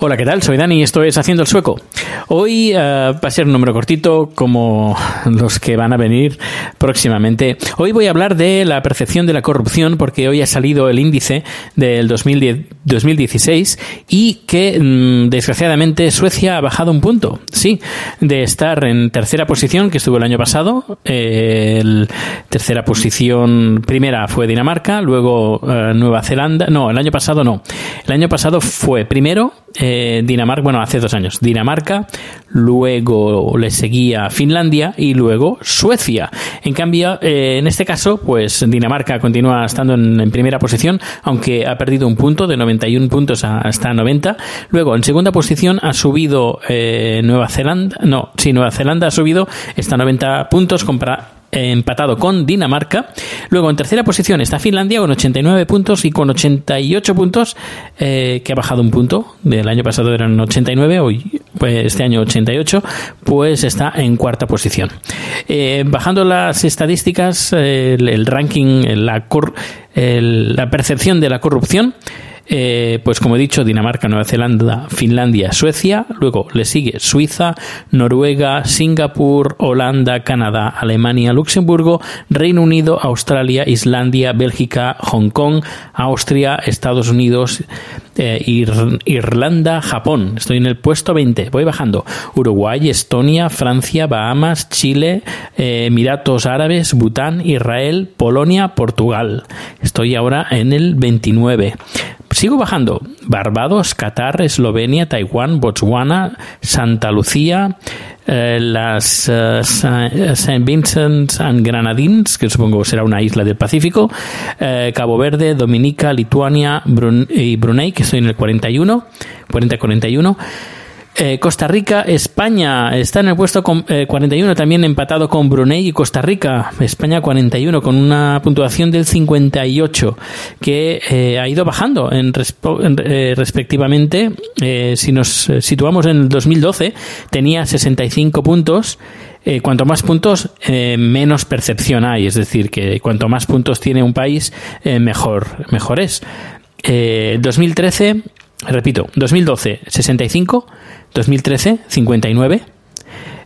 Hola, ¿qué tal? Soy Dani y esto es Haciendo el Sueco. Hoy eh, va a ser un número cortito como los que van a venir próximamente. Hoy voy a hablar de la percepción de la corrupción porque hoy ha salido el índice del 2010 2016 y que mm, desgraciadamente Suecia ha bajado un punto. Sí, de estar en tercera posición que estuvo el año pasado. eh, tercera posición primera fue Dinamarca, luego eh, Nueva Zelanda. No, el año pasado no. El año pasado fue primero eh, Dinamarca, bueno, hace dos años, Dinamarca, luego le seguía Finlandia y luego Suecia. En cambio, en este caso, pues Dinamarca continúa estando en, en primera posición, aunque ha perdido un punto de 91 puntos hasta 90. Luego, en segunda posición ha subido eh, Nueva Zelanda, no, sí, Nueva Zelanda ha subido, está a 90 puntos eh, empatado con Dinamarca. Luego en tercera posición está Finlandia con 89 puntos y con 88 puntos, eh, que ha bajado un punto. Del año pasado eran 89, hoy pues, este año 88, pues está en cuarta posición. Eh, bajando las estadísticas, el, el ranking, la, cor- el- la percepción de la corrupción. Eh, pues como he dicho, Dinamarca, Nueva Zelanda, Finlandia, Suecia, luego le sigue Suiza, Noruega, Singapur, Holanda, Canadá, Alemania, Luxemburgo, Reino Unido, Australia, Islandia, Bélgica, Hong Kong, Austria, Estados Unidos, Ir- Irlanda, Japón. Estoy en el puesto 20, voy bajando. Uruguay, Estonia, Francia, Bahamas, Chile, eh, Emiratos Árabes, Bután, Israel, Polonia, Portugal. Estoy ahora en el 29. Sigo bajando. Barbados, Qatar, Eslovenia, Taiwán, Botswana, Santa Lucía, eh, las eh, Sa- St. Vincent and Grenadines, que supongo será una isla del Pacífico, eh, Cabo Verde, Dominica, Lituania Brun- y Brunei, que estoy en el 41, 40-41. Eh, Costa Rica, España está en el puesto con- eh, 41, también empatado con Brunei y Costa Rica. España 41 con una puntuación del 58 que eh, ha ido bajando en eh, respectivamente. Si nos situamos en el 2012 tenía 65 puntos. Cuanto más puntos, menos percepción hay. Es decir, que cuanto más puntos tiene un país, mejor, mejor es. Eh, 2013, repito, 2012, 65, 2013, 59.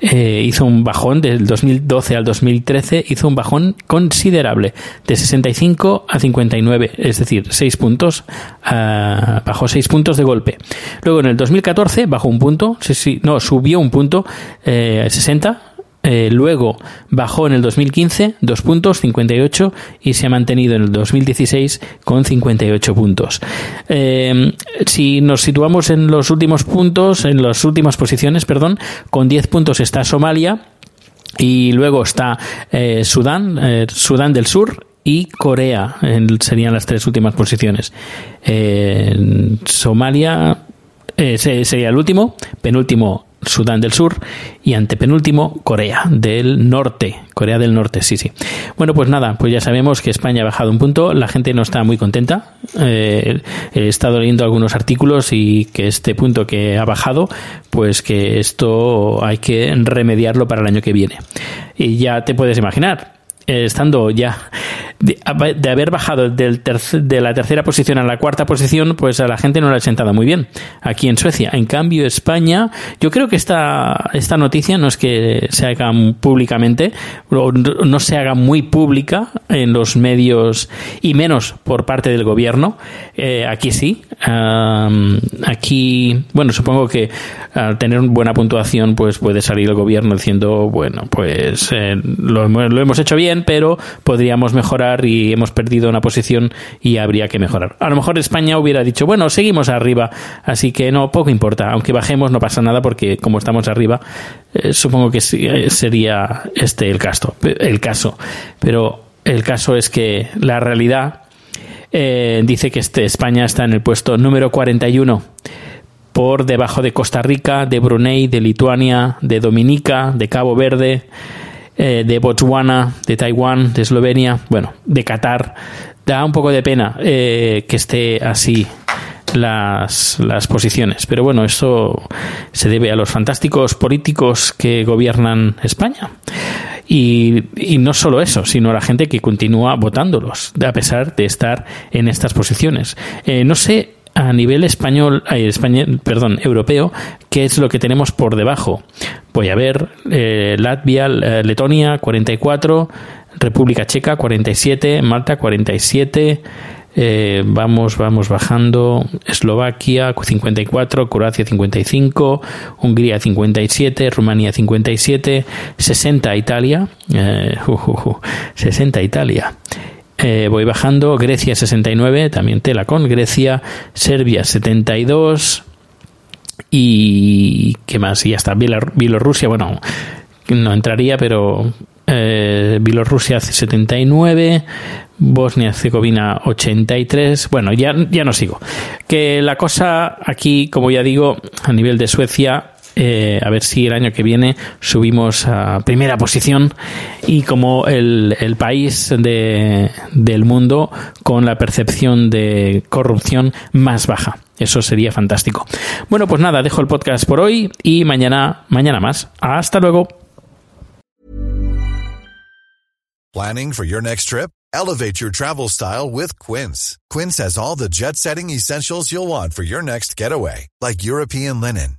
Eh, hizo un bajón del 2012 al 2013, hizo un bajón considerable, de 65 a 59, es decir, 6 puntos, ah, bajó 6 puntos de golpe. Luego en el 2014 bajó un punto, sí, sí, no, subió un punto, eh, 60, eh, luego bajó en el 2015 dos puntos, 58, y se ha mantenido en el 2016 con 58 puntos. Eh, si nos situamos en los últimos puntos, en las últimas posiciones, perdón, con 10 puntos está Somalia, y luego está eh, Sudán, eh, Sudán del Sur y Corea, serían las tres últimas posiciones. Somalia se- sería el último, penúltimo Sudán del Sur y antepenúltimo Corea del Norte. Corea del Norte, sí, sí. Bueno, pues nada, pues ya sabemos que España ha bajado un punto, la gente no está muy contenta. Eh, he estado leyendo algunos artículos y que este punto que ha bajado, pues que esto hay que remediarlo para el año que viene. Y ya te puedes imaginar, estando ya de, haber bajado del de la tercera posición a la cuarta posición, pues a la gente no le ha sentado muy bien aquí en Suecia. En cambio, España, yo creo que esta, esta noticia no es que se haga públicamente, no se haga muy pública en los medios y menos por parte del gobierno. Eh, aquí sí. aquí, bueno, supongo que al tener una buena puntuación, pues puede salir el gobierno diciendo, bueno, pues eh, lo, lo hemos hecho bien, pero podríamos mejorar y hemos perdido una posición y habría que mejorar. A lo mejor España hubiera dicho, bueno, seguimos arriba, así que no, poco importa, aunque bajemos no pasa nada porque como estamos arriba, eh, supongo que eh, sería este el caso, el caso. Pero el caso es que la realidad eh, dice que este España está en el puesto número 41 por debajo de Costa Rica, de Brunei, de Lituania, de Dominica, de Cabo Verde, de Botswana, de Taiwán, de Eslovenia, bueno, de Qatar. Da un poco de pena que esté así las, las posiciones. Pero bueno, eso se debe a los fantásticos políticos que gobiernan España. Y, y, no solo eso, sino a la gente que continúa votándolos, a pesar de estar en estas posiciones. Eh, no sé a nivel español, eh, español, perdón, europeo, qué es lo que tenemos por debajo. Voy a ver, eh, Latvia, Letonia, 44, República Checa, 47, Malta, 47, eh, vamos, vamos bajando. Eslovaquia 54, Croacia 55, Hungría 57, Rumanía 57, 60 Italia, 60 eh, Italia. Eh, voy bajando, Grecia 69, también tela con Grecia, Serbia 72 y ¿qué más? Y ya está, Bielorrusia, bueno, no entraría, pero eh, Bielorrusia 79, Bosnia-Herzegovina 83. Bueno, ya, ya no sigo. Que la cosa aquí, como ya digo, a nivel de Suecia, eh, a ver si el año que viene subimos a primera posición y como el, país de, del mundo con la percepción de corrupción más baja. Eso sería fantástico. Bueno, pues nada, dejo el podcast por hoy y mañana, mañana más. Hasta luego. Planning for your next trip? Elevate your travel style with Quince. Quince has all the jet setting essentials you'll want for your next getaway, like European linen,